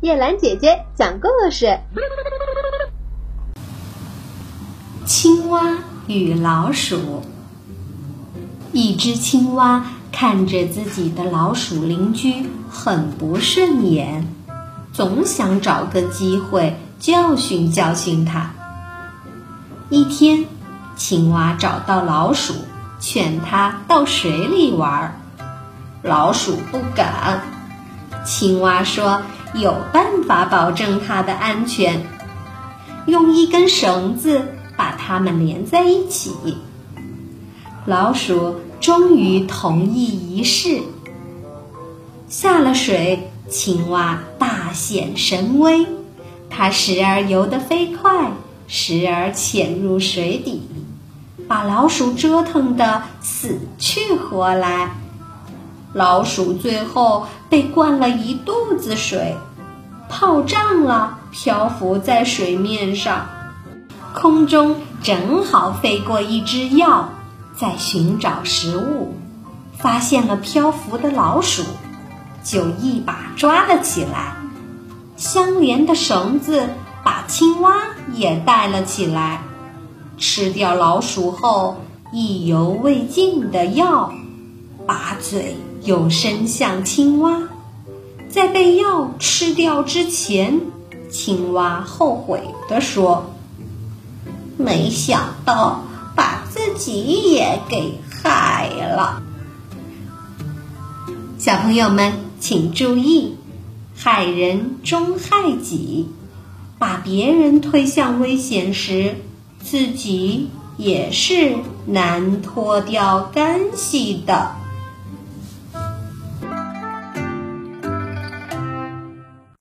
叶兰姐姐讲故事：青蛙与老鼠。一只青蛙看着自己的老鼠邻居很不顺眼，总想找个机会教训教训它。一天，青蛙找到老鼠，劝它到水里玩，老鼠不敢。青蛙说：“有办法保证它的安全，用一根绳子把它们连在一起。”老鼠终于同意一试。下了水，青蛙大显神威，它时而游得飞快，时而潜入水底，把老鼠折腾得死去活来。老鼠最后被灌了一肚子水，泡胀了，漂浮在水面上。空中正好飞过一只鹞。在寻找食物，发现了漂浮的老鼠，就一把抓了起来。相连的绳子把青蛙也带了起来。吃掉老鼠后，意犹未尽的鹞，把嘴又伸向青蛙。在被药吃掉之前，青蛙后悔地说：“没想到。”把自己也给害了。小朋友们，请注意，害人终害己，把别人推向危险时，自己也是难脱掉干系的。